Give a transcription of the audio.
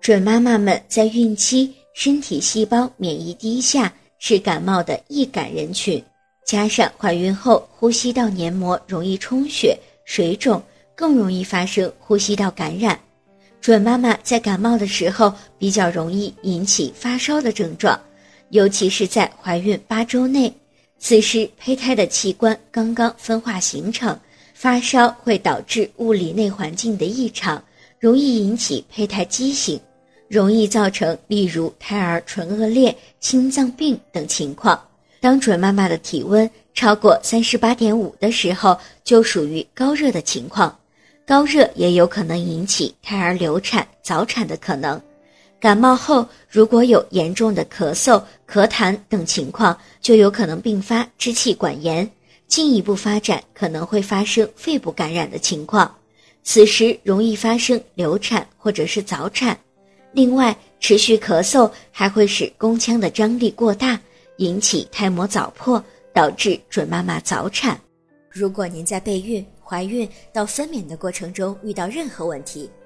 准妈妈们在孕期身体细胞免疫低下，是感冒的易感人群。加上怀孕后呼吸道黏膜容易充血、水肿，更容易发生呼吸道感染。准妈妈在感冒的时候比较容易引起发烧的症状，尤其是在怀孕八周内，此时胚胎的器官刚刚分化形成，发烧会导致物理内环境的异常，容易引起胚胎畸形。容易造成例如胎儿唇腭裂、心脏病等情况。当准妈妈的体温超过三十八点五的时候，就属于高热的情况。高热也有可能引起胎儿流产、早产的可能。感冒后如果有严重的咳嗽、咳痰等情况，就有可能并发支气管炎，进一步发展可能会发生肺部感染的情况。此时容易发生流产或者是早产。另外，持续咳嗽还会使宫腔的张力过大，引起胎膜早破，导致准妈妈早产。如果您在备孕、怀孕到分娩的过程中遇到任何问题，